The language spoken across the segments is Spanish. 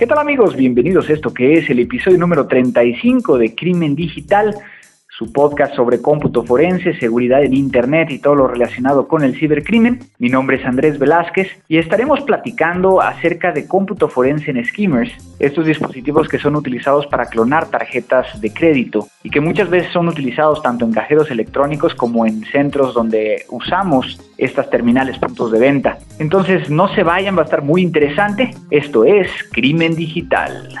¿Qué tal amigos? Bienvenidos a esto que es el episodio número 35 de Crimen Digital, su podcast sobre cómputo forense, seguridad en Internet y todo lo relacionado con el cibercrimen. Mi nombre es Andrés Velázquez y estaremos platicando acerca de cómputo forense en skimmers, estos dispositivos que son utilizados para clonar tarjetas de crédito y que muchas veces son utilizados tanto en cajeros electrónicos como en centros donde usamos estas terminales puntos de venta. Entonces no se vayan, va a estar muy interesante. Esto es Crimen Digital.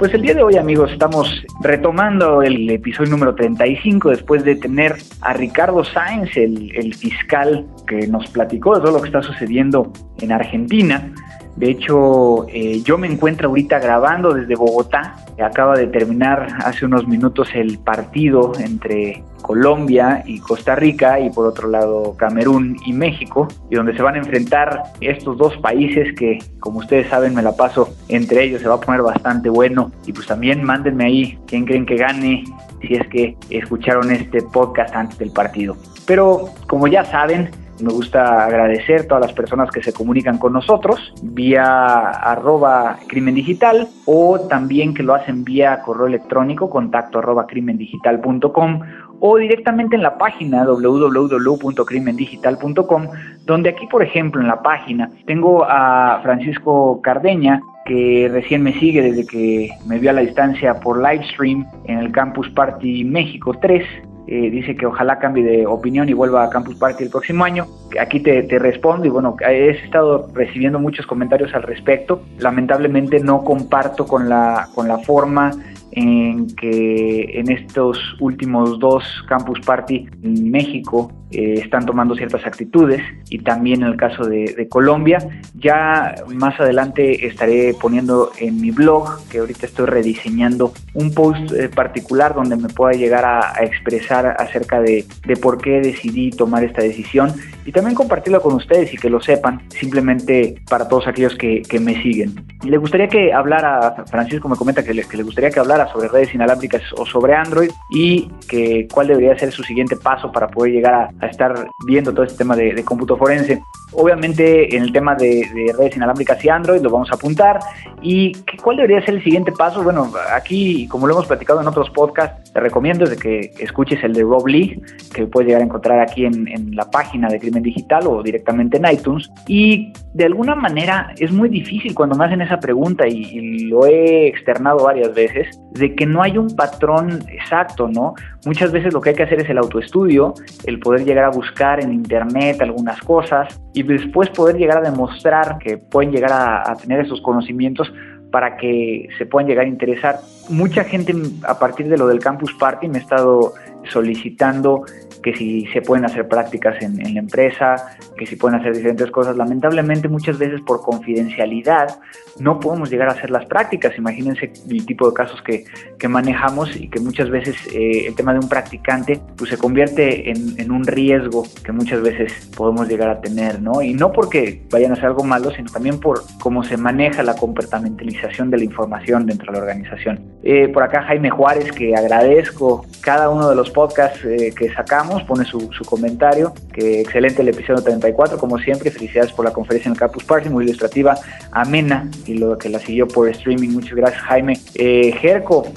Pues el día de hoy amigos estamos retomando el episodio número 35 después de tener a Ricardo Sáenz, el, fiscal que nos platicó de todo lo que está sucediendo en Argentina. De hecho, eh, yo me encuentro ahorita grabando desde Bogotá. Acaba de terminar hace unos minutos el partido entre Colombia y Costa Rica y por otro lado Camerún y México, y donde se van a enfrentar estos dos países que, como ustedes saben, me la paso entre ellos, se va a poner bastante bueno. Y pues también mándenme ahí quién creen que gane si es que escucharon este podcast antes del partido. Pero como ya saben, me gusta agradecer a todas las personas que se comunican con nosotros vía arroba crimen digital o también que lo hacen vía correo electrónico contacto arroba crimendigital.com o directamente en la página www.crimendigital.com donde aquí por ejemplo en la página tengo a Francisco Cardeña que recién me sigue desde que me vio a la distancia por livestream en el Campus Party México 3 eh, dice que ojalá cambie de opinión y vuelva a Campus Party el próximo año. Aquí te, te, respondo y bueno, he estado recibiendo muchos comentarios al respecto. Lamentablemente no comparto con la, con la forma en que en estos últimos dos Campus Party en México eh, están tomando ciertas actitudes y también en el caso de, Colombia. Ya más adelante estaré poniendo en mi blog, que ahorita estoy rediseñando, un post eh, particular donde me pueda llegar a, expresar acerca de, de, por qué decidí tomar esta decisión y también compartirlo con ustedes y que lo sepan, simplemente para todos aquellos que, que me siguen. Le gustaría que hablara, Francisco me comenta que le, que le gustaría que hablara sobre redes inalámbricas o sobre Android y que cuál debería ser su siguiente paso para poder llegar a, a estar viendo todo este tema de, de cómputo forense. Obviamente en el tema de, redes inalámbricas y Android lo vamos a apuntar. ¿Y cuál debería ser el siguiente paso? Bueno, aquí, como lo hemos platicado en otros podcasts, te recomiendo de que escuches el de Rob Lee, que puedes llegar a encontrar aquí en, la página de Crimen Digital o directamente en iTunes. Y de alguna manera es muy difícil cuando me hacen esa pregunta, y, y lo he externado varias veces, de que no hay un patrón exacto, ¿no? Muchas veces lo que hay que hacer es el autoestudio, el poder llegar a buscar en Internet algunas cosas y después poder llegar a demostrar que pueden llegar a, tener esos conocimientos para que se puedan llegar a interesar. Mucha gente a partir de lo del Campus Party me ha estado solicitando que si se pueden hacer prácticas en, la empresa, que si pueden hacer diferentes cosas. Lamentablemente muchas veces por confidencialidad no podemos llegar a hacer las prácticas. Imagínense el tipo de casos que, que manejamos y que muchas veces eh, el tema de un practicante pues se convierte en, en, un riesgo que muchas veces podemos llegar a tener, ¿no? Y no porque vayan a hacer algo malo, sino también por cómo se maneja la comportamentalización de la información dentro de la organización. Eh, por acá Jaime Juárez, que agradezco cada uno de los podcasts eh, que sacamos, pone su, comentario, que excelente el episodio 34, como siempre, felicidades por la conferencia en el Campus Party, muy ilustrativa, amena, y lo que la siguió por streaming, muchas gracias Jaime. Eh,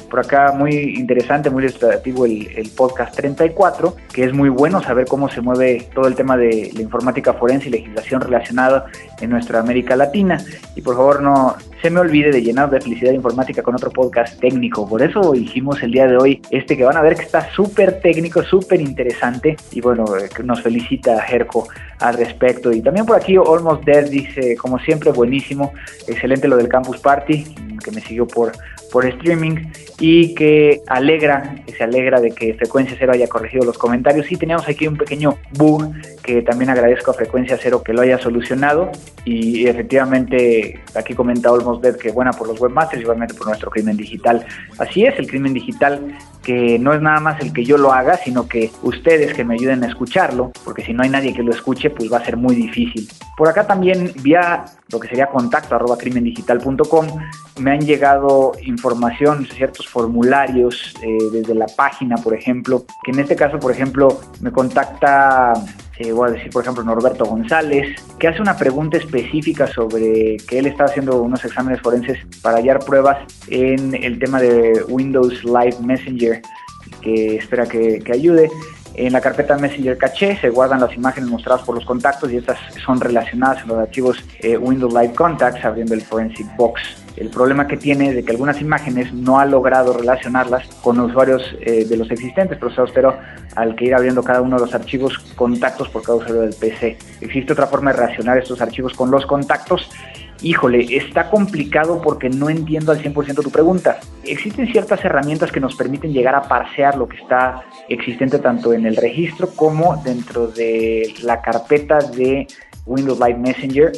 por acá muy interesante, muy ilustrativo el, el, podcast 34, que es muy bueno saber cómo se mueve todo el tema de la informática forense y legislación relacionada en nuestra América Latina, y por favor no se me olvide de llenar de felicidad informática con otro podcast técnico. Por eso hicimos el día de hoy este que van a ver que está súper técnico, súper interesante. Y bueno, eh, nos felicita Jerko al respecto. Y también por aquí Almost Dead dice, como siempre, buenísimo, excelente lo del Campus Party, que me siguió por, por streaming y que alegra, que se alegra de que Frecuencia Cero haya corregido los comentarios. Sí, teníamos aquí un pequeño bug que también agradezco a Frecuencia Cero que lo haya solucionado y efectivamente aquí comenta Olmos Dead que buena por los webmasters igualmente por nuestro crimen digital. Así es, el crimen digital que no es nada más el que yo lo haga, sino que ustedes que me ayuden a escucharlo, porque si no hay nadie que lo escuche, pues va a ser muy difícil. Por acá también vía lo que sería contacto arroba crimendigital.com me han llegado información, ciertos formularios eh, desde la página, por ejemplo, que en este caso, por ejemplo, me contacta eh, voy a decir por ejemplo Norberto González, que hace una pregunta específica sobre que él está haciendo unos exámenes forenses para hallar pruebas en el tema de Windows Live Messenger, que espera que, que ayude. En la carpeta Messenger Caché se guardan las imágenes mostradas por los contactos y estas son relacionadas en los archivos eh, Windows Live Contacts abriendo el Forensic Box. El problema que tiene es de que algunas imágenes no ha logrado relacionarlas con usuarios eh, de los existentes procesos, pero al que ir abriendo cada uno de los archivos contactos por cada usuario del PC. Existe otra forma de relacionar estos archivos con los contactos híjole, está complicado porque no entiendo al 100% tu pregunta. Existen ciertas herramientas que nos permiten llegar a parsear lo que está existente tanto en el registro como dentro de la carpeta de Windows Live Messenger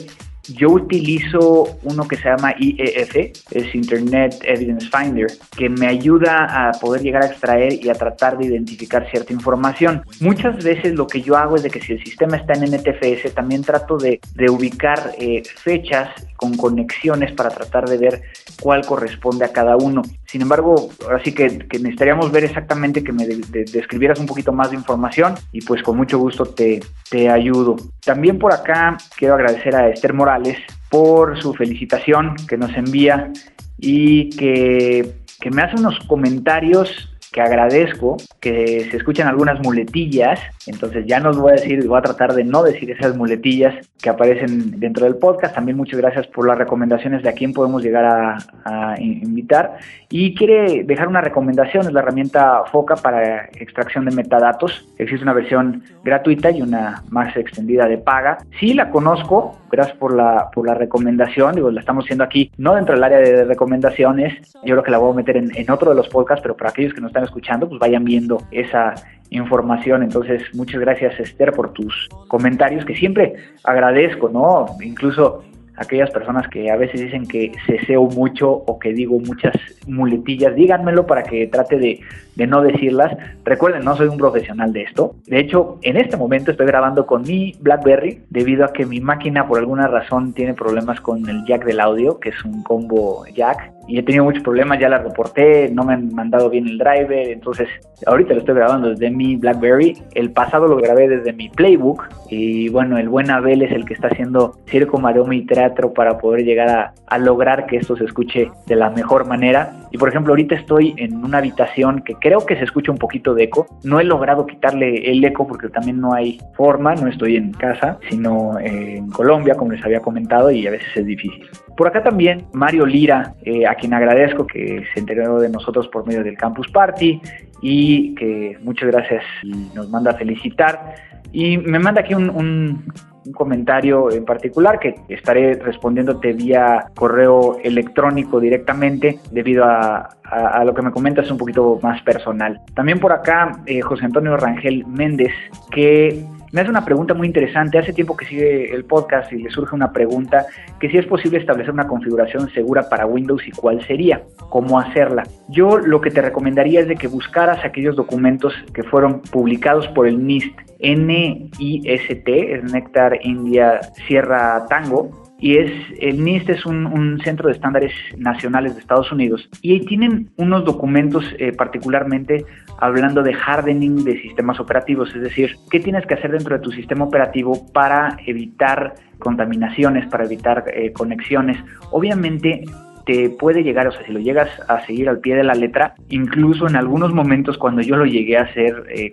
yo utilizo uno que se llama IEF, es Internet Evidence Finder, que me ayuda a poder llegar a extraer y a tratar de identificar cierta información. Muchas veces lo que yo hago es de que si el sistema está en NTFS, también trato de, ubicar eh, fechas con conexiones para tratar de ver cuál corresponde a cada uno. Sin embargo, ahora sí que, necesitaríamos ver exactamente que me describieras un poquito más de información y pues con mucho gusto te, te ayudo. También por acá quiero agradecer a Esther Morales por su felicitación que nos envía y que, que me hace unos comentarios que agradezco, que se escuchan algunas muletillas, entonces ya nos voy a decir, voy a tratar de no decir esas muletillas que aparecen dentro del podcast. También muchas gracias por las recomendaciones de a quién podemos llegar a, a invitar. Y quiere dejar una recomendación, es la herramienta FOCA para extracción de metadatos. Existe una versión gratuita y una más extendida de paga. Sí la conozco, gracias por la, por la recomendación, digo, la estamos haciendo aquí, no dentro del área de recomendaciones, yo creo que la voy a meter en, en otro de los podcasts, pero para aquellos que no están escuchando, pues vayan viendo esa información. Entonces, muchas gracias Esther por tus comentarios que siempre agradezco, ¿no? Incluso aquellas personas que a veces dicen que ceseo mucho o que digo muchas muletillas, díganmelo para que trate de, de, no decirlas. Recuerden, no soy un profesional de esto. De hecho, en este momento estoy grabando con mi BlackBerry debido a que mi máquina por alguna razón tiene problemas con el jack del audio, que es un combo jack y he tenido muchos problemas, ya la reporté, no me han mandado bien el driver, entonces ahorita lo estoy grabando desde mi BlackBerry, el pasado lo grabé desde mi Playbook y bueno, el buen Abel es el que está haciendo circo, maroma y teatro para poder llegar a, a lograr que esto se escuche de la mejor manera. Y por ejemplo, ahorita estoy en una habitación que creo que se escucha un poquito de eco, no he logrado quitarle el eco porque también no hay forma, no estoy en casa, sino en Colombia, como les había comentado, y a veces es difícil. Por acá también Mario Lira, eh, a quien agradezco que se enteró de nosotros por medio del Campus Party y que muchas gracias y nos manda a felicitar. Y me manda aquí un, comentario en particular que estaré respondiéndote vía correo electrónico directamente debido a, lo que me comentas un poquito más personal. También por acá eh, José Antonio Rangel Méndez que me hace una pregunta muy interesante. Hace tiempo que sigue el podcast y le surge una pregunta que si es posible establecer una configuración segura para Windows y cuál sería, cómo hacerla. Yo lo que te recomendaría es de que buscaras aquellos documentos que fueron publicados por el NIST, NIST, es Nectar India Sierra Tango, y es el NIST es un, centro de estándares nacionales de Estados Unidos y ahí tienen unos documentos eh, particularmente hablando de hardening de sistemas operativos, es decir, qué tienes que hacer dentro de tu sistema operativo para evitar contaminaciones, para evitar eh, conexiones. Obviamente te puede llegar, o sea, si lo llegas a seguir al pie de la letra, incluso en algunos momentos cuando yo lo llegué a hacer eh,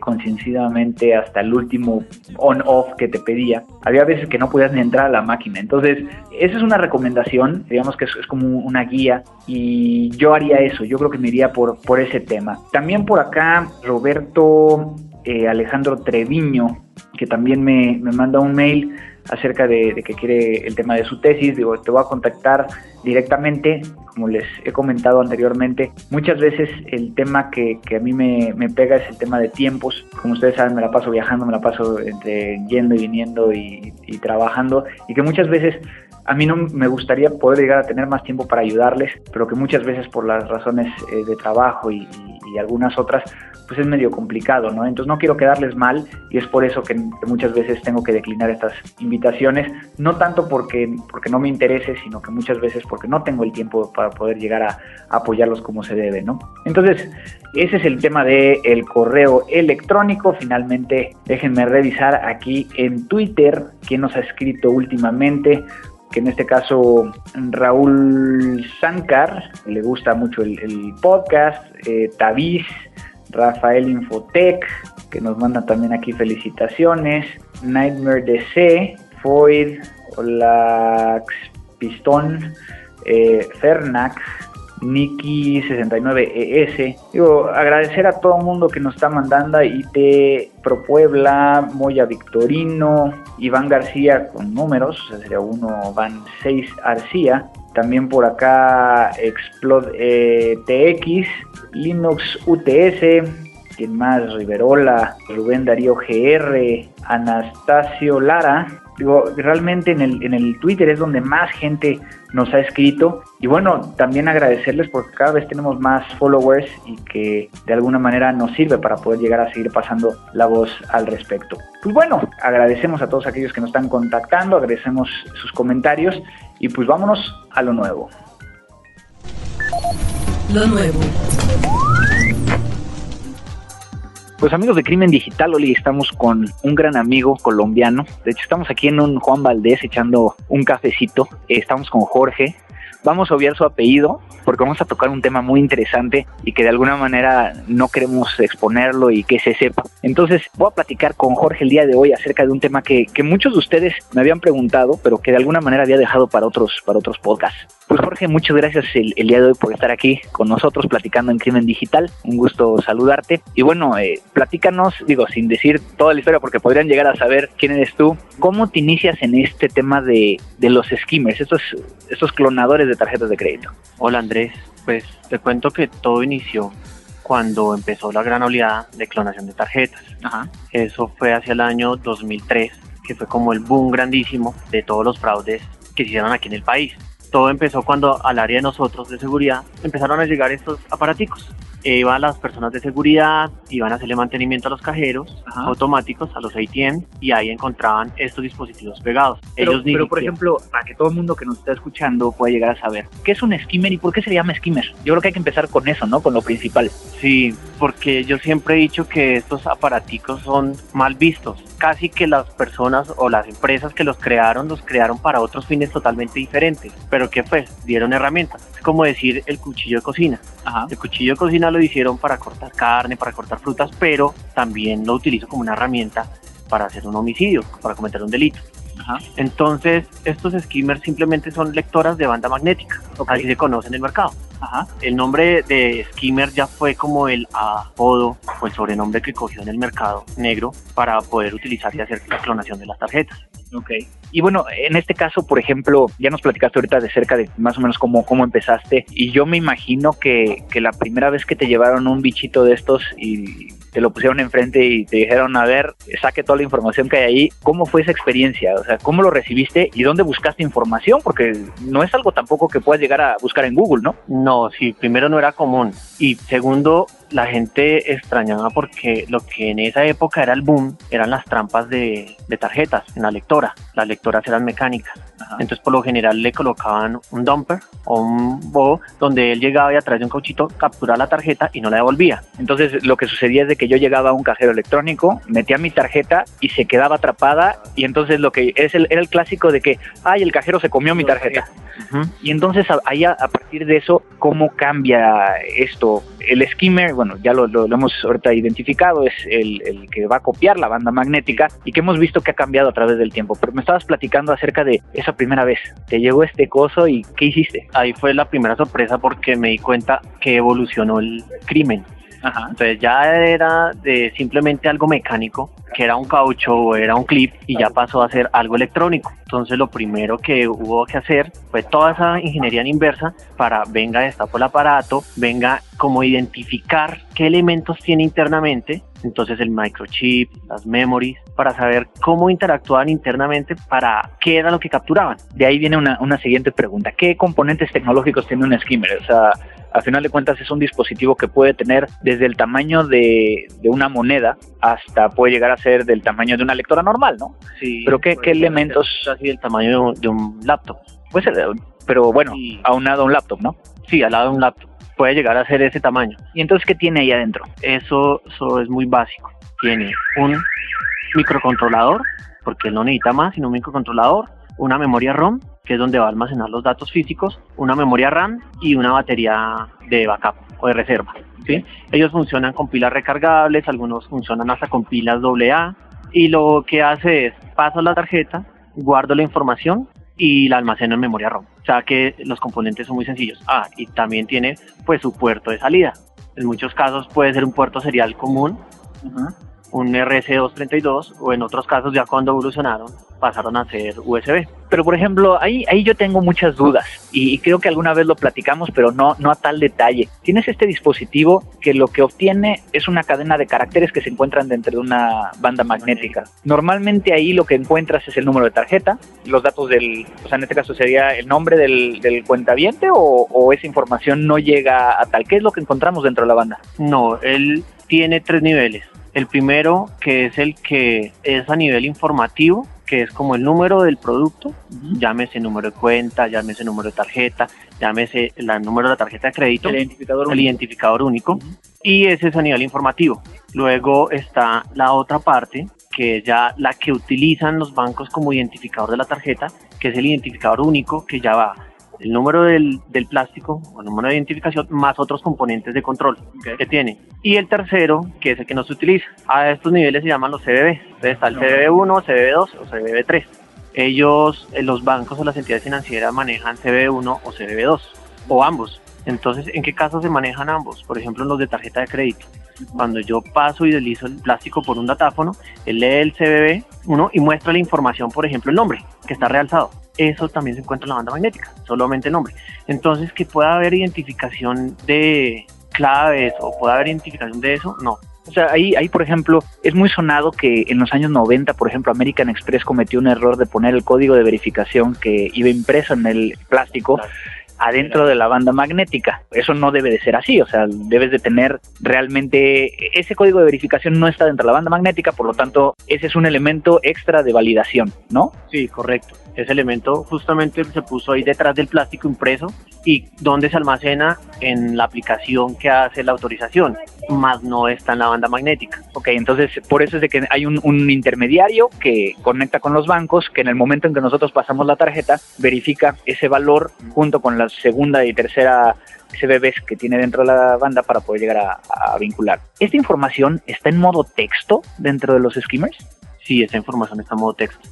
hasta el último on-off que te pedía, había veces que no podías ni entrar a la máquina. Entonces, esa es una recomendación, digamos que es, es como una guía y yo haría eso, yo creo que me iría por, por ese tema. También por acá, Roberto eh, Alejandro Treviño, que también me, me manda un mail acerca de, que quiere el tema de su tesis. Digo, te voy a contactar directamente, como les he comentado anteriormente. Muchas veces el tema que, a mí me, pega es el tema de tiempos. Como ustedes saben, me la paso viajando, me la paso entre yendo y viniendo y trabajando. Y que muchas veces a mí no me gustaría poder llegar a tener más tiempo para ayudarles, pero que muchas veces por las razones eh, de trabajo y, algunas otras, pues es medio complicado, ¿no? Entonces no quiero quedarles mal y es por eso que, muchas veces tengo que declinar estas invitaciones, no tanto porque, porque no me interese, sino que muchas veces porque no tengo el tiempo para poder llegar a, apoyarlos como se debe, ¿no? Entonces, ese es el tema del el correo electrónico. Finalmente, déjenme revisar aquí en Twitter quién nos ha escrito últimamente que en este caso Raúl Sankar, le gusta mucho el, podcast, eh, Rafael Infotech, que nos manda también aquí felicitaciones, Nightmare DC, Foyd, Olax Pistón, eh, Nikki69ES. E Digo, agradecer a todo el mundo que nos está mandando, IT Pro Puebla, Moya Victorino, Iván García con números, sería uno, van 6 Arcía. También por acá Explode eh, TX, Linux UTS, quien más, Riverola, Rubén Darío GR, Anastasio Lara, Digo, realmente en el, en el Twitter es donde más gente nos ha escrito. Y bueno, también agradecerles porque cada vez tenemos más followers y que de alguna manera nos sirve para poder llegar a seguir pasando la voz al respecto. Pues bueno, agradecemos a todos aquellos que nos están contactando, agradecemos sus comentarios y pues vámonos a lo nuevo. Lo nuevo. Pues amigos de Crimen Digital, hoy estamos con un gran amigo colombiano. De hecho, estamos aquí en un Juan Valdés echando un cafecito. Estamos con Jorge. Vamos a obviar su apellido porque vamos a tocar un tema muy interesante y que de alguna manera no queremos exponerlo y que se sepa. Entonces voy a platicar con Jorge el día de hoy acerca de un tema que, que muchos de ustedes me habían preguntado, pero que de alguna manera había dejado para otros, para otros podcasts. Pues Jorge, muchas gracias el, día de hoy por estar aquí con nosotros platicando en Crimen Digital. Un gusto saludarte. Y bueno, eh, platícanos, digo, sin decir toda la historia porque podrían llegar a saber quién eres tú, ¿cómo te inicias en este tema de, de los skimmers, estos, estos clonadores de tarjetas de crédito? Hola Andrés, pues te cuento que todo inició cuando empezó la gran oleada de clonación de tarjetas. Eso fue hacia el año 2003, que fue como el boom grandísimo de todos los fraudes que se hicieron aquí en el país todo empezó cuando al área de nosotros de seguridad empezaron a llegar estos aparaticos. Iban las personas de seguridad, iban a hacerle mantenimiento a los cajeros automáticos, a los ATM, y ahí encontraban estos dispositivos pegados. Pero, Ellos pero por ejemplo, para que todo el mundo que nos está escuchando pueda llegar a saber, ¿qué es un skimmer y por qué se llama skimmer? Yo creo que hay que empezar con eso, ¿no? Con lo principal. Sí, porque yo siempre he dicho que estos aparaticos son mal vistos casi que las personas o las empresas que los crearon los crearon para otros fines totalmente diferentes. Pero ¿qué fue? Dieron herramientas. Es como decir el cuchillo de cocina. El cuchillo de cocina lo hicieron para cortar carne, para cortar frutas, pero también lo utilizo como una herramienta para hacer un homicidio, para cometer un delito. Entonces, estos skimmers simplemente son lectoras de banda magnética, así se conoce en el mercado. El nombre de skimmer ya fue como el apodo o el sobrenombre que cogió en el mercado negro para poder utilizar y hacer la clonación de las tarjetas. Ok. Y bueno, en este caso, por ejemplo, ya nos platicaste ahorita de cerca de más o menos cómo, cómo empezaste. Y yo me imagino que, que la primera vez que te llevaron un bichito de estos y te lo pusieron enfrente y te dijeron, a ver, saque toda la información que hay ahí, ¿cómo fue esa experiencia? O sea, ¿cómo lo recibiste y dónde buscaste información? Porque no es algo tampoco que puedas llegar a buscar en Google, ¿no? No, sí, primero no era común. Y segundo, la gente extrañaba porque lo que en esa época era el boom eran las trampas de, tarjetas en la lectora. Las lectoras eran mecánicas. Entonces, por lo general, le colocaban un dumper o un bobo donde él llegaba y a través de un cauchito capturaba la tarjeta y no la devolvía. Entonces, lo que sucedía es de que yo llegaba a un cajero electrónico, metía mi tarjeta y se quedaba atrapada. Y entonces, lo que es el, era el clásico de que, ay, el cajero se comió mi tarjeta. Y entonces, ahí a, partir de eso, ¿cómo cambia esto? El skimmer, bueno, ya lo, lo, hemos ahorita identificado, es el, el que va a copiar la banda magnética y que hemos visto que ha cambiado a través del tiempo. Pero me estabas platicando acerca de esa primera vez. Te llegó este coso y ¿qué hiciste? Ahí fue la primera sorpresa porque me di cuenta que evolucionó el crimen. Entonces ya era de simplemente algo mecánico, que era un caucho o era un clip, y ya pasó a ser algo electrónico. Entonces lo primero que hubo que hacer fue toda esa ingeniería en inversa para venga por el aparato, venga como identificar qué elementos tiene internamente, entonces el microchip, las memories, para saber cómo interactuaban internamente, para qué era lo que capturaban. De ahí viene una, una siguiente pregunta. ¿Qué componentes tecnológicos tiene un skimmer? O sea, al final de cuentas es un dispositivo que puede tener desde el tamaño de, de, una moneda hasta puede llegar a ser del tamaño de una lectora normal, ¿no? Sí. Pero ¿qué, qué elementos? Así del tamaño de un laptop. Puede ser, pero bueno, aunado a un laptop, ¿no? Sí, al lado de un laptop. Puede llegar a ser ese tamaño. ¿Y entonces qué tiene ahí adentro? Eso, eso es muy básico. Tiene un microcontrolador, porque no necesita más, sino un microcontrolador, una memoria ROM, que es donde va a almacenar los datos físicos, una memoria RAM y una batería de backup o de reserva. ¿sí? Ellos funcionan con pilas recargables, algunos funcionan hasta con pilas AA y lo que hace es paso la tarjeta, guardo la información y la almaceno en memoria ROM. O sea que los componentes son muy sencillos. Ah, y también tiene pues su puerto de salida. En muchos casos puede ser un puerto serial común, un RC232 o en otros casos ya cuando evolucionaron pasaron a ser USB. Pero por ejemplo, ahí, ahí yo tengo muchas dudas y, creo que alguna vez lo platicamos, pero no, no a tal detalle. Tienes este dispositivo que lo que obtiene es una cadena de caracteres que se encuentran dentro de una banda magnética. Normalmente ahí lo que encuentras es el número de tarjeta, los datos del, o sea, en este caso sería el nombre del, del cuentaviente o, o esa información no llega a tal. ¿Qué es lo que encontramos dentro de la banda? No, él tiene tres niveles. El primero, que es el que es a nivel informativo, que es como el número del producto, llámese número de cuenta, llámese número de tarjeta, llámese el número de la tarjeta de crédito, el identificador el único, identificador único y ese es a nivel informativo. Luego está la otra parte, que es ya la que utilizan los bancos como identificador de la tarjeta, que es el identificador único, que ya va el número del, del plástico o el número de identificación más otros componentes de control que tiene. Y el tercero, que es el que no se utiliza. A estos niveles se llaman los CBB. Entonces está el CBB1, CBB2 o CBB3. Ellos, eh, los bancos o las entidades financieras manejan CBB1 o CBB2 o ambos. Entonces, ¿en qué caso se manejan ambos? Por ejemplo, en los de tarjeta de crédito. Cuando yo paso y deslizo el plástico por un datáfono, él lee el CBB1 y muestra la información, por ejemplo, el nombre, que está realzado eso también se encuentra en la banda magnética, solamente el nombre. Entonces, que pueda haber identificación de claves o pueda haber identificación de eso, no. O sea, ahí, ahí, por ejemplo, es muy sonado que en los años 90, por ejemplo, American Express cometió un error de poner el código de verificación que iba impreso en el plástico adentro de la banda magnética. Eso no debe de ser así, o sea, debes de tener realmente ese código de verificación no está dentro de la banda magnética, por lo tanto, ese es un elemento extra de validación, ¿no? Sí, correcto. Ese elemento justamente se puso ahí detrás del plástico impreso y donde se almacena en la aplicación que hace la autorización, más no está en la banda magnética. Ok, entonces por eso es de que hay un, un intermediario que conecta con los bancos, que en el momento en que nosotros pasamos la tarjeta, verifica ese valor junto con la segunda y tercera CBBs que tiene dentro de la banda para poder llegar a, a, vincular. ¿Esta información está en modo texto dentro de los skimmers? Sí, esa información está en modo texto.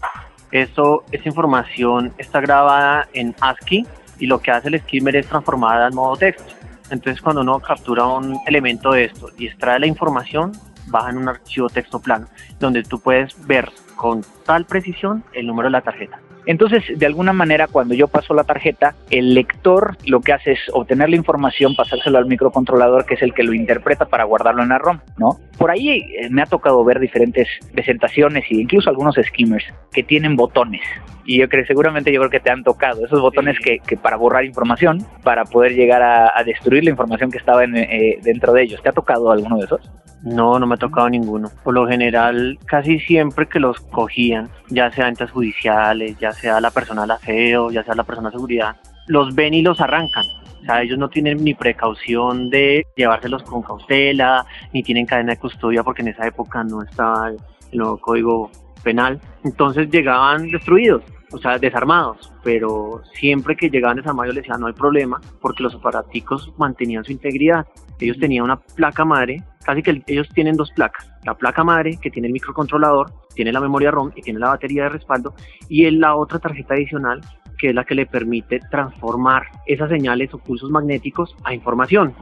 Eso, esa información está grabada en ASCII y lo que hace el skimmer es transformarla en modo texto. Entonces cuando uno captura un elemento de esto y extrae la información, baja en un archivo texto plano, donde tú puedes ver con tal precisión el número de la tarjeta. Entonces, de alguna manera, cuando yo paso la tarjeta, el lector lo que hace es obtener la información, pasárselo al microcontrolador, que es el que lo interpreta para guardarlo en la ROM, ¿no? Por ahí eh, me ha tocado ver diferentes presentaciones e incluso algunos skimmers que tienen botones. Y yo creo, seguramente yo creo que te han tocado esos botones que, que, para borrar información, para poder llegar a, a destruir la información que estaba en, eh, dentro de ellos. ¿Te ha tocado alguno de esos? No, no me ha tocado ninguno. Por lo general, casi siempre que los cogían, ya sea entes judiciales, ya sea la persona del aseo, ya sea la persona de seguridad, los ven y los arrancan. O sea, ellos no tienen ni precaución de llevárselos con cautela, ni tienen cadena de custodia porque en esa época no estaba el nuevo código penal. Entonces llegaban destruidos o sea, desarmados, pero siempre que llegaban desarmados yo les decía no hay problema porque los aparaticos mantenían su integridad. Ellos tenían una placa madre, casi que ellos tienen dos placas, la placa madre que tiene el microcontrolador, tiene la memoria ROM y tiene la batería de respaldo y la otra tarjeta adicional que es la que le permite transformar esas señales o pulsos magnéticos a información,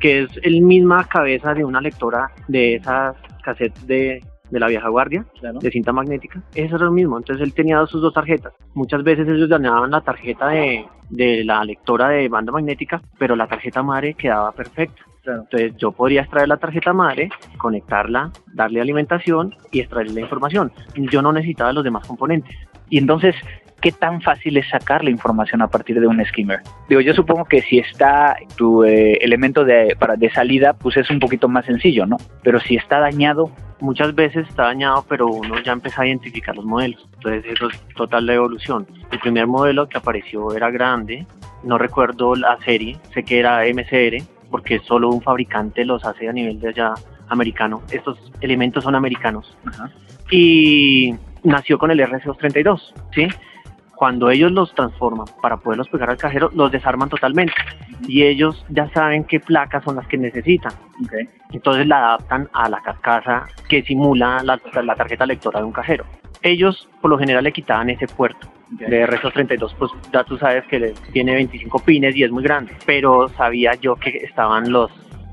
que es el misma cabeza de una lectora de esas cassettes de de la vieja guardia, de cinta magnética. Eso era lo mismo. Entonces él tenía sus dos tarjetas. Muchas veces ellos dañaban la tarjeta de, de la lectora de banda magnética, pero la tarjeta madre quedaba perfecta. Entonces yo podría extraer la tarjeta madre, conectarla, darle alimentación y extraer la información. Yo no necesitaba los demás componentes. Y entonces, ¿qué tan fácil es sacar la información a partir de un skimmer? Digo, yo supongo que si está tu eh, elemento de, para, de salida, pues es un poquito más sencillo, ¿no? Pero si está dañado, muchas veces está dañado, pero uno ya empieza a identificar los modelos. Entonces eso es total la evolución. El primer modelo que apareció era grande, no recuerdo la serie, sé que era MCR, porque solo un fabricante los hace a nivel de allá americano. Estos elementos son americanos. Y nació con el RC232, ¿sí? Cuando ellos los transforman para poderlos pegar al cajero, los desarman totalmente. Y ellos ya saben qué placas son las que necesitan. Entonces la adaptan a la carcasa que simula la, tarjeta lectora de un cajero. Ellos por lo general le quitaban ese puerto. De RC232, pues ya tú sabes que tiene 25 pines y es muy grande. Pero sabía yo que estaban los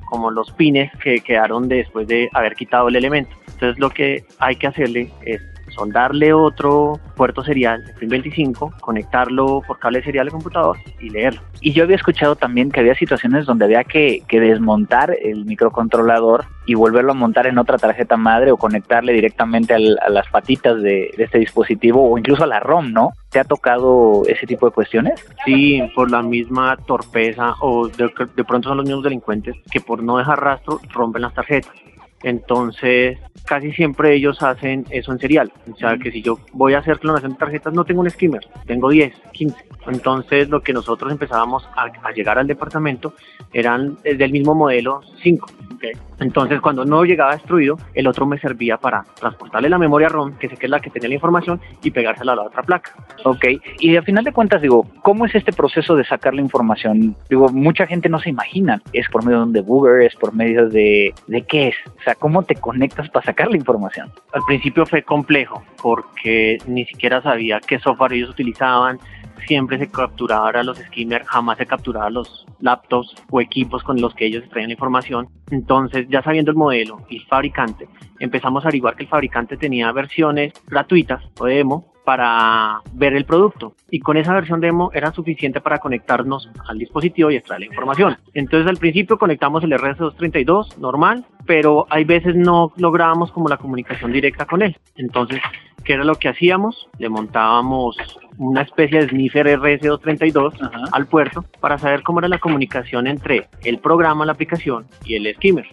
como los pines que quedaron después de haber quitado el elemento. Entonces lo que hay que hacerle es soldarle otro puerto serial, el 25, conectarlo por cable serial al computador y leerlo. Y yo había escuchado también que había situaciones donde había que, desmontar el microcontrolador y volverlo a montar en otra tarjeta madre o conectarle directamente a las patitas de, este dispositivo o incluso a la ROM, ¿no? ¿Te ha tocado ese tipo de cuestiones? Sí, por la misma torpeza o de, de pronto son los mismos delincuentes que por no dejar rastro rompen las tarjetas. Entonces, casi siempre ellos hacen eso en serial. O sea, que si yo voy a hacer clonación de tarjetas, no tengo un skimmer, tengo 10, 15. Entonces, lo que nosotros empezábamos a, llegar al departamento eran del mismo modelo 5. Entonces, cuando no llegaba destruido, el otro me servía para transportarle la memoria ROM, que sé que es la que tenía la información, y pegársela a la otra placa. Ok, y al final de cuentas, digo, ¿cómo es este proceso de sacar la información? Digo, mucha gente no se imagina. ¿Es por medio de un debugger? ¿Es por medio de, de qué es? O sea, ¿cómo te conectas para sacar la información? Al principio fue complejo, porque ni siquiera sabía qué software ellos utilizaban, siempre se capturaba a los skimmers, jamás se capturaba los laptops o equipos con los que ellos extraían información. Entonces, ya sabiendo el modelo y el fabricante, empezamos a averiguar que el fabricante tenía versiones gratuitas o demo para ver el producto. Y con esa versión demo era suficiente para conectarnos al dispositivo y extraer la información. Entonces al principio conectamos el RS232 normal, pero hay veces no lográbamos como la comunicación directa con él. Entonces, ¿qué era lo que hacíamos? Le montábamos una especie de sniffer RS232 al puerto para saber cómo era la comunicación entre el programa, la aplicación y el skimmer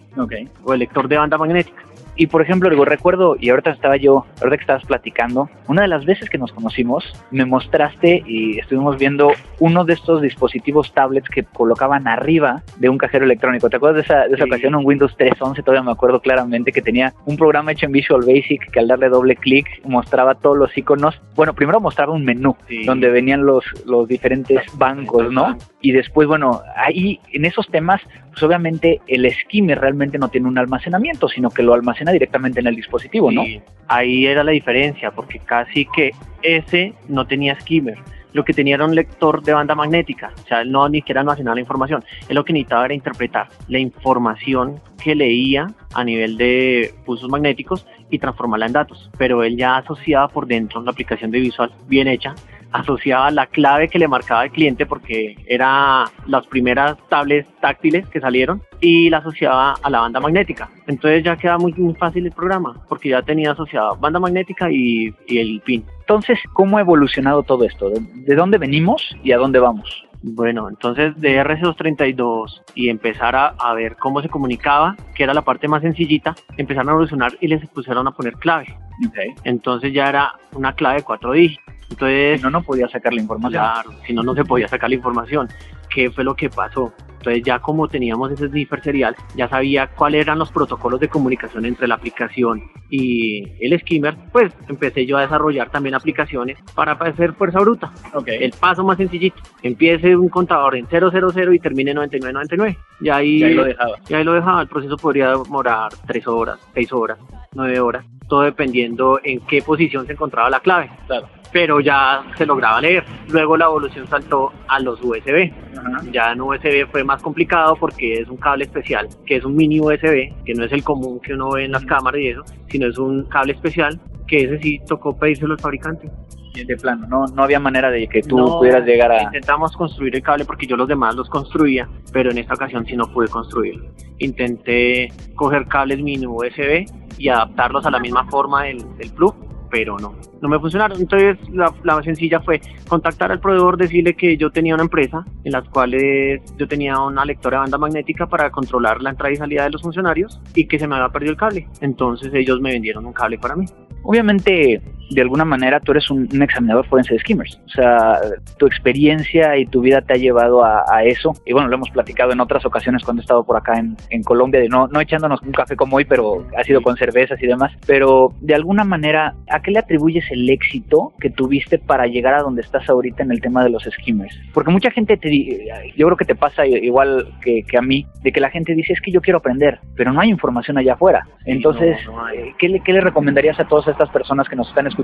o el lector de banda magnética. Y por ejemplo, digo, recuerdo, y ahorita estaba yo, ahorita que estabas platicando, una de las veces que nos conocimos, me mostraste y estuvimos viendo uno de estos dispositivos tablets que colocaban arriba de un cajero electrónico. ¿Te acuerdas de esa, de esa ocasión? Un Windows 3.11, todavía me acuerdo claramente que tenía un programa hecho en Visual Basic que al darle doble clic mostraba todos los iconos. Bueno, primero mostraba un menú donde venían los, los diferentes bancos, ¿no? Y después, bueno, ahí en esos temas, pues obviamente el skimmer realmente no tiene un almacenamiento, sino que lo almacena directamente en el dispositivo, ¿no? ahí era la diferencia, porque casi que ese no tenía skimmer. Lo que tenía era un lector de banda magnética, o sea, él no ni siquiera almacenaba la información. Él lo que necesitaba era interpretar la información que leía a nivel de pulsos magnéticos y transformarla en datos. Pero él ya asociaba por dentro la aplicación de visual bien hecha asociaba la clave que le marcaba el cliente porque era las primeras tablets táctiles que salieron y la asociaba a la banda magnética. Entonces ya queda muy, fácil el programa porque ya tenía asociada banda magnética y, el pin. Entonces, ¿cómo ha evolucionado todo esto? ¿De dónde venimos y a dónde vamos? Bueno, entonces de RC232 y empezar a, a, ver cómo se comunicaba, que era la parte más sencillita, empezaron a evolucionar y les pusieron a poner clave. Okay. Entonces ya era una clave de cuatro dígitos. Entonces, si no, no podía sacar la información. Claro, si no, no se podía sacar la información. ¿Qué fue lo que pasó? Entonces ya como teníamos ese sniffer serial, ya sabía cuáles eran los protocolos de comunicación entre la aplicación y el skimmer, pues empecé yo a desarrollar también aplicaciones para hacer fuerza bruta. Okay. El paso más sencillito, empiece un contador en 000 y termine en 9999. Y ahí, y ahí lo dejaba. Y ahí lo dejaba, el proceso podría demorar 3 horas, 6 horas, 9 horas, todo dependiendo en qué posición se encontraba la clave. Claro pero ya se lograba leer. Luego la evolución saltó a los USB. Ajá. Ya en USB fue más complicado porque es un cable especial, que es un mini USB, que no es el común que uno ve en las cámaras y eso, sino es un cable especial que ese sí tocó pedírselo al fabricante. De plano, no, no había manera de que tú No, pudieras llegar a... Intentamos construir el cable porque yo los demás los construía, pero en esta ocasión sí no pude construirlo. Intenté coger cables mini USB y adaptarlos a la misma forma del, del plug, pero no, no me funcionaron. Entonces la, la más sencilla fue contactar al proveedor, decirle que yo tenía una empresa en las cuales yo tenía una lectora de banda magnética para controlar la entrada y salida de los funcionarios y que se me había perdido el cable. Entonces ellos me vendieron un cable para mí. Obviamente, de alguna manera, tú eres un, un examinador forense de skimmers. O sea, tu experiencia y tu vida te ha llevado a, a, eso. Y bueno, lo hemos platicado en otras ocasiones cuando he estado por acá en, en Colombia, de no, no echándonos un café como hoy, pero ha sido con cervezas y demás. Pero de alguna manera, ¿a qué le atribuyes el éxito que tuviste para llegar a donde estás ahorita en el tema de los skimmers? Porque mucha gente te, yo creo que te pasa igual que, que a mí, de que la gente dice es que yo quiero aprender, pero no hay información allá afuera. Entonces, no, no hay. ¿qué, le, ¿qué le recomendarías a todas estas personas que nos están escuchando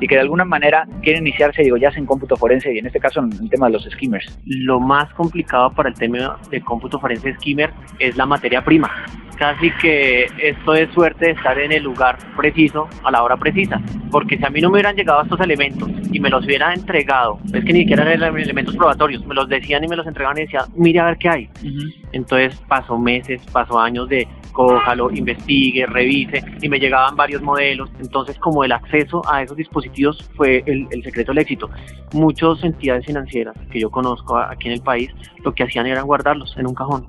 y que de alguna manera quieren iniciarse, digo, ya sea en cómputo forense y en este caso en el tema de los skimmers? Lo más complicado para el tema de cómputo forense skimmer es la materia prima. Casi que esto es suerte de estar en el lugar preciso a la hora precisa. Porque si a mí no me hubieran llegado estos elementos y me los hubieran entregado, es que ni siquiera eran elementos probatorios, me los decían y me los entregaban y decían, mire a ver qué hay. Uh -huh. Entonces pasó meses, pasó años de cójalo, investigue, revise y me llegaban varios modelos. Entonces como el acceso a esos dispositivos fue el, el secreto del éxito. Muchas entidades financieras que yo conozco aquí en el país lo que hacían era guardarlos en un cajón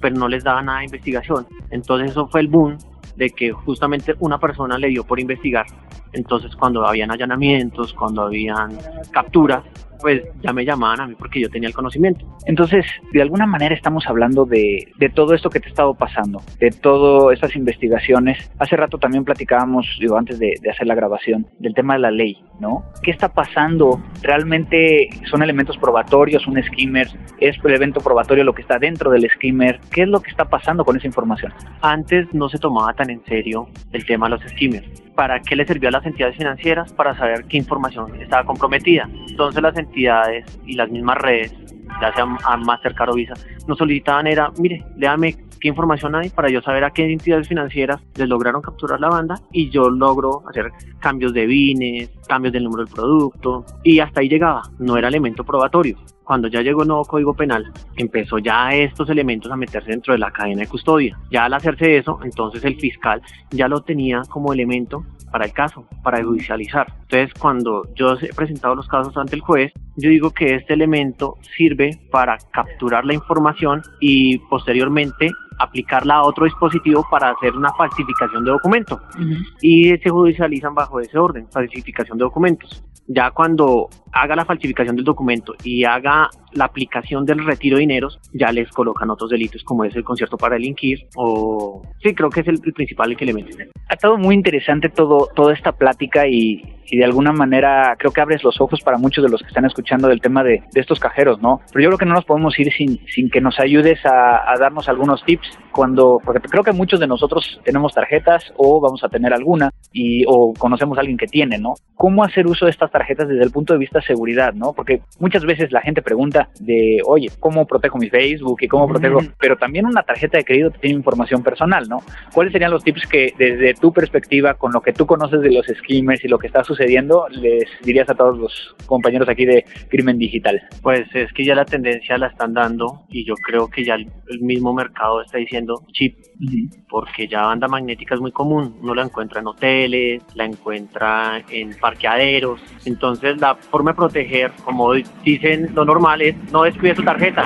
pero no les daba nada de investigación. Entonces eso fue el boom de que justamente una persona le dio por investigar. Entonces cuando habían allanamientos, cuando habían capturas, pues ya me llamaban a mí porque yo tenía el conocimiento. Entonces, de alguna manera estamos hablando de, todo esto que te ha estado pasando, de todas estas investigaciones. Hace rato también platicábamos, digo, antes de, de, hacer la grabación, del tema de la ley, ¿no? ¿Qué está pasando? ¿Realmente son elementos probatorios, un skimmer? ¿Es el evento probatorio lo que está dentro del skimmer? ¿Qué es lo que está pasando con esa información? Antes no se tomaba tan en serio el tema de los skimmers para qué le sirvió a las entidades financieras para saber qué información estaba comprometida. Entonces las entidades y las mismas redes, ya sea Mastercard o Visa, nos solicitaban era, mire, léame qué información hay para yo saber a qué entidades financieras les lograron capturar la banda y yo logro hacer cambios de bienes, cambios del número del producto y hasta ahí llegaba, no era elemento probatorio. Cuando ya llegó el nuevo Código Penal, empezó ya estos elementos a meterse dentro de la cadena de custodia. Ya al hacerse eso, entonces el fiscal ya lo tenía como elemento para el caso, para judicializar. Entonces, cuando yo he presentado los casos ante el juez, yo digo que este elemento sirve para capturar la información y posteriormente aplicarla a otro dispositivo para hacer una falsificación de documento. Uh -huh. Y se judicializan bajo ese orden, falsificación de documentos. Ya cuando haga la falsificación del documento y haga la aplicación del retiro de dineros, ya les colocan otros delitos como es el concierto para delinquir o... Sí, creo que es el, el principal elemento. Ha estado muy interesante todo, toda esta plática y, y de alguna manera creo que abres los ojos para muchos de los que están escuchando del tema de, de estos cajeros, ¿no? Pero yo creo que no nos podemos ir sin, sin que nos ayudes a, a, darnos algunos tips cuando, porque creo que muchos de nosotros tenemos tarjetas o vamos a tener alguna y o conocemos a alguien que tiene, ¿no? ¿Cómo hacer uso de estas tarjetas desde el punto de vista de seguridad, ¿no? Porque muchas veces la gente pregunta de, oye, ¿cómo protejo mi Facebook y cómo protejo? Mm. Pero también una tarjeta de crédito tiene información personal, ¿no? ¿Cuáles serían los tips que desde tu perspectiva, con lo que tú conoces de los skimmers y lo que está sucediendo, les dirías a todos los compañeros aquí de Crimen Digital? Pues es que ya la tendencia la están dando y yo creo que ya el, el mismo mercado está diciendo chip, uh -huh. porque ya banda magnética es muy común, uno la encuentra en hoteles, la encuentra en parqueaderos, entonces la forma de proteger, como dicen lo normal, es no descuide su tarjeta.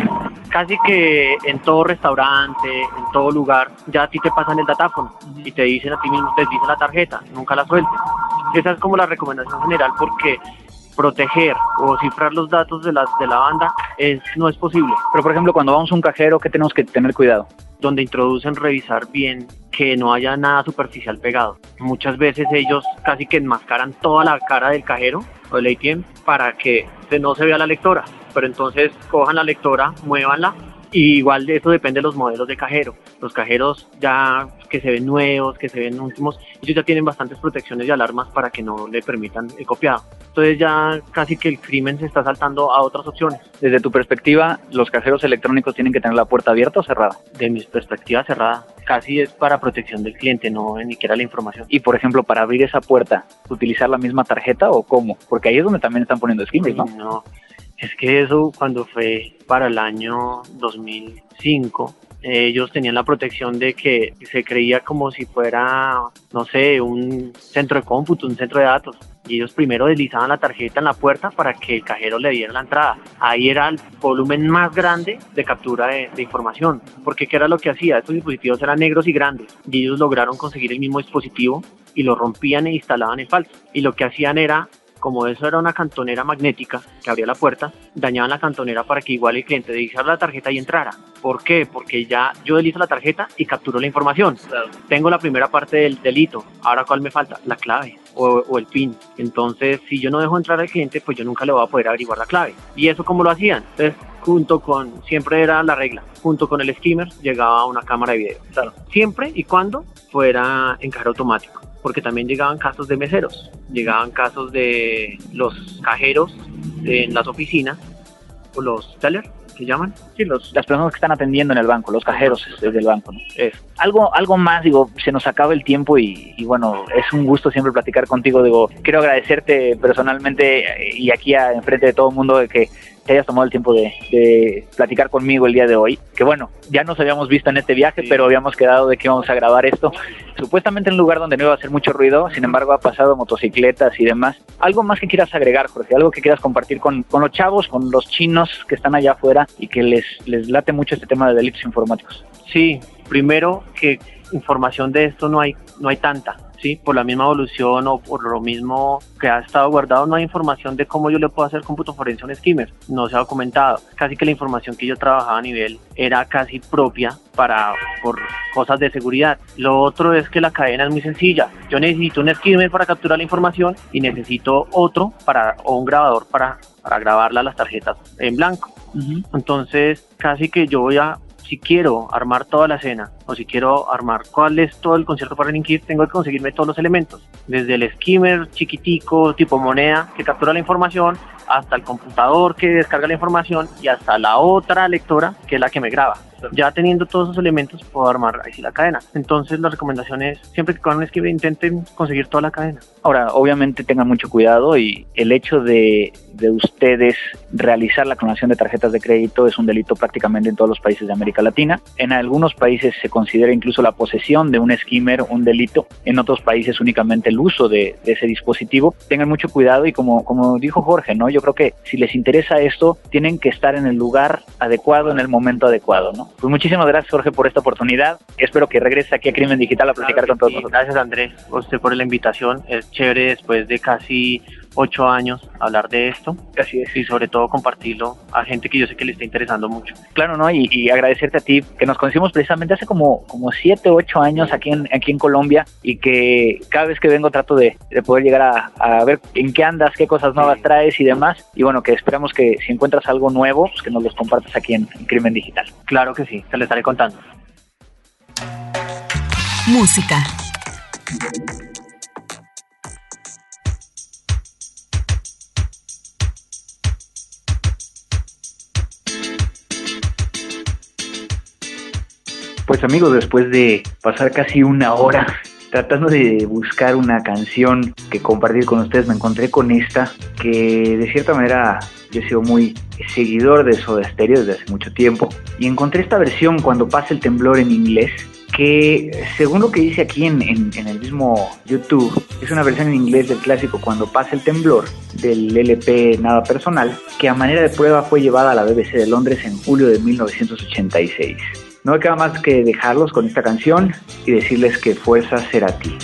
Casi que en todo restaurante, en todo lugar, ya a ti te pasan el datáfono y te dicen a ti mismo, te dicen la tarjeta, nunca la sueltes. Esa es como la recomendación general porque proteger o cifrar los datos de la, de la banda es, no es posible. Pero por ejemplo, cuando vamos a un cajero, ¿qué tenemos que tener cuidado? Donde introducen revisar bien que no haya nada superficial pegado. Muchas veces ellos casi que enmascaran toda la cara del cajero o del ATM para que no se vea la lectora. Pero entonces cojan la lectora, muévanla y igual de eso depende de los modelos de cajero. Los cajeros ya que se ven nuevos, que se ven últimos, ellos ya tienen bastantes protecciones y alarmas para que no le permitan el copiado. Entonces ya casi que el crimen se está saltando a otras opciones. Desde tu perspectiva, ¿los cajeros electrónicos tienen que tener la puerta abierta o cerrada? De mi perspectiva, cerrada. Casi es para protección del cliente, no ni siquiera la información. Y por ejemplo, para abrir esa puerta, ¿utilizar la misma tarjeta o cómo? Porque ahí es donde también están poniendo skimmers, ¿no? No, es que eso cuando fue para el año 2005, ellos tenían la protección de que se creía como si fuera, no sé, un centro de cómputo, un centro de datos. Y ellos primero deslizaban la tarjeta en la puerta para que el cajero le diera la entrada. Ahí era el volumen más grande de captura de, información. Porque ¿qué era lo que hacía? Estos dispositivos eran negros y grandes. Y ellos lograron conseguir el mismo dispositivo y lo rompían e instalaban en falso. Y lo que hacían era como eso era una cantonera magnética que abría la puerta, dañaban la cantonera para que igual el cliente deslizara la tarjeta y entrara. ¿Por qué? Porque ya yo deslizo la tarjeta y capturo la información. Tengo la primera parte del delito. Ahora, ¿cuál me falta? La clave o, el PIN. Entonces, si yo no dejo entrar al cliente, pues yo nunca le voy a poder averiguar la clave. ¿Y eso cómo lo hacían? Entonces, junto con, siempre era la regla, junto con el skimmer llegaba una cámara de video. Siempre y cuando fuera en cajero automático porque también llegaban casos de meseros, llegaban casos de los cajeros en las oficinas, o los tellers, que llaman. Sí, los, las personas que están atendiendo en el banco, los cajeros desde el banco. ¿no? Es, algo, algo más, digo, se nos acaba el tiempo y, y, bueno, es un gusto siempre platicar contigo. Digo, quiero agradecerte personalmente y aquí a, enfrente de todo el mundo de que te hayas tomado el tiempo de, de, platicar conmigo el día de hoy. Que bueno, ya nos habíamos visto en este viaje, pero habíamos quedado de que íbamos a grabar esto. Supuestamente en un lugar donde no iba a hacer mucho ruido, sin embargo ha pasado motocicletas y demás. ¿Algo más que quieras agregar, Jorge? ¿Algo que quieras compartir con, con los chavos, con los chinos que están allá afuera y que les, les late mucho este tema de delitos informáticos? Sí, primero que información de esto no hay, no hay tanta ¿sí? Por la misma evolución o por lo mismo que ha estado guardado, no hay información de cómo yo le puedo hacer cómputo forense a un skimmer. No se ha documentado. Casi que la información que yo trabajaba a nivel era casi propia para por cosas de seguridad. Lo otro es que la cadena es muy sencilla. Yo necesito un skimmer para capturar la información y necesito otro para o un grabador para para grabarla las tarjetas en blanco. Uh -huh. Entonces, casi que yo voy a si quiero armar toda la escena o si quiero armar cuál es todo el concierto para Kit, tengo que conseguirme todos los elementos. Desde el skimmer chiquitico, tipo moneda, que captura la información, hasta el computador que descarga la información y hasta la otra lectora, que es la que me graba. Ya teniendo todos esos elementos, puedo armar ahí sí la cadena. Entonces, la recomendación es siempre que con un skimmer intenten conseguir toda la cadena. Ahora, obviamente tengan mucho cuidado y el hecho de, de ustedes realizar la clonación de tarjetas de crédito es un delito prácticamente en todos los países de América Latina. En algunos países se considera incluso la posesión de un skimmer un delito, en otros países únicamente el uso de, de ese dispositivo. Tengan mucho cuidado y como, como dijo Jorge, ¿no? yo creo que si les interesa esto, tienen que estar en el lugar adecuado, en el momento adecuado. ¿no? Pues muchísimas gracias Jorge por esta oportunidad. Espero que regrese aquí a Crimen Digital a platicar claro con todos sí. nosotros. Gracias Andrés, usted por la invitación. Es chévere después de casi ocho años hablar de esto. Así es. Y sobre todo compartirlo a gente que yo sé que le está interesando mucho. Claro, ¿no? Y, y agradecerte a ti, que nos conocimos precisamente hace como, como siete, ocho años aquí en, aquí en Colombia y que cada vez que vengo trato de, de poder llegar a, a, ver en qué andas, qué cosas nuevas sí. traes y demás. Y bueno, que esperamos que si encuentras algo nuevo, pues que nos los compartas aquí en, en Crimen Digital. Claro que sí, te lo estaré contando. Música. Pues amigos, después de pasar casi una hora tratando de buscar una canción que compartir con ustedes, me encontré con esta, que de cierta manera yo he sido muy seguidor de Soda Stereo desde hace mucho tiempo, y encontré esta versión cuando pasa el temblor en inglés, que según lo que dice aquí en, el mismo YouTube, es una versión en inglés del clásico Cuando pasa el temblor del LP Nada Personal, que a manera de prueba fue llevada a la BBC de Londres en julio de 1986. No me queda más que dejarlos con esta canción y decirles que fuerza será ti.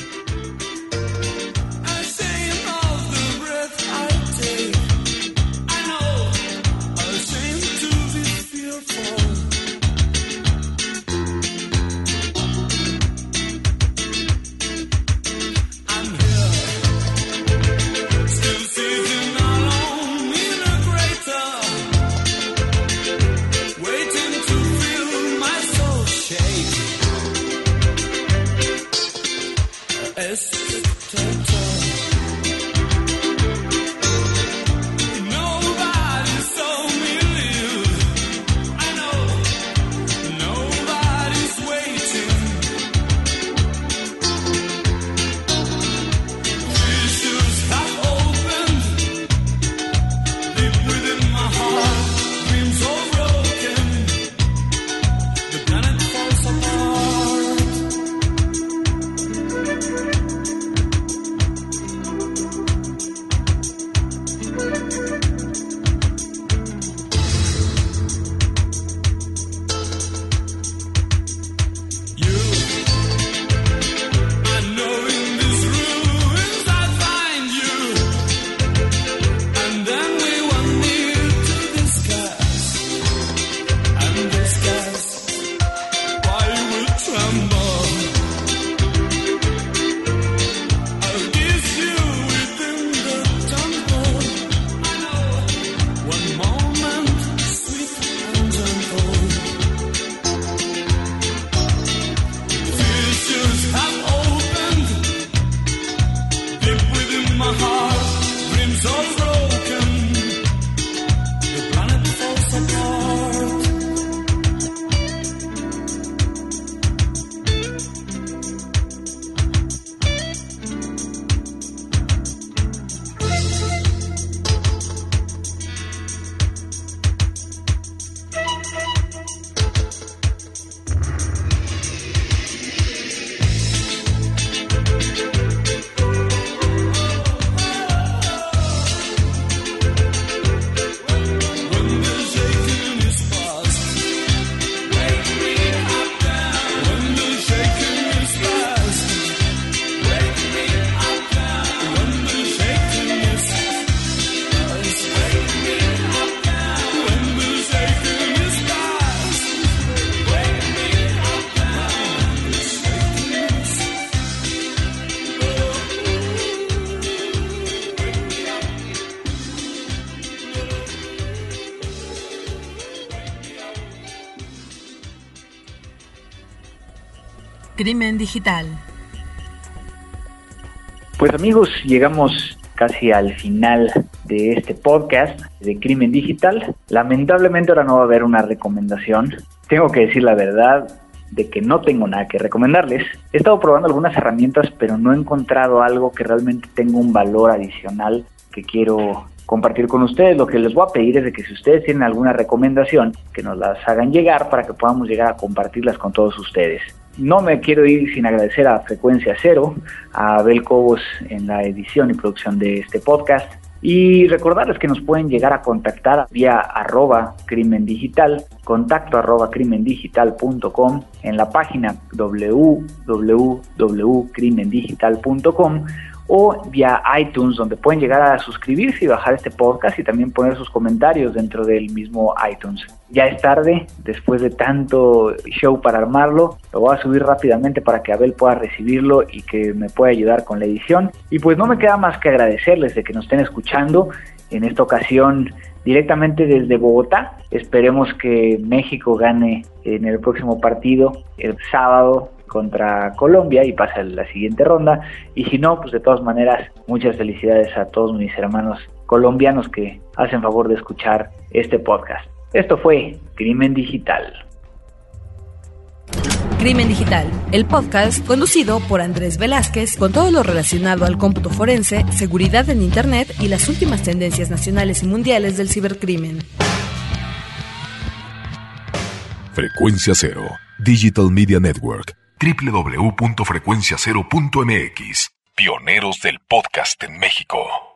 Crimen Digital. Pues amigos, llegamos casi al final de este podcast de Crimen Digital. Lamentablemente ahora no va a haber una recomendación. Tengo que decir la verdad de que no tengo nada que recomendarles. He estado probando algunas herramientas, pero no he encontrado algo que realmente tenga un valor adicional que quiero compartir con ustedes. Lo que les voy a pedir es de que si ustedes tienen alguna recomendación, que nos las hagan llegar para que podamos llegar a compartirlas con todos ustedes. No me quiero ir sin agradecer a Frecuencia Cero, a Abel Cobos en la edición y producción de este podcast. Y recordarles que nos pueden llegar a contactar vía arroba crimen digital, contacto arroba crimendigital.com, en la página www.crimendigital.com o vía iTunes, donde pueden llegar a suscribirse y bajar este podcast y también poner sus comentarios dentro del mismo iTunes. Ya es tarde, después de tanto show para armarlo, lo voy a subir rápidamente para que Abel pueda recibirlo y que me pueda ayudar con la edición. Y pues no me queda más que agradecerles de que nos estén escuchando en esta ocasión directamente desde Bogotá. Esperemos que México gane en el próximo partido el sábado contra Colombia y pasa a la siguiente ronda. Y si no, pues de todas maneras, muchas felicidades a todos mis hermanos colombianos que hacen favor de escuchar este podcast. Esto fue Crimen Digital. Crimen Digital, el podcast conducido por Andrés Velázquez con todo lo relacionado al cómputo forense, seguridad en Internet y las últimas tendencias nacionales y mundiales del cibercrimen. Frecuencia Cero, Digital Media Network www.frecuenciacero.mx. Pioneros del podcast en México.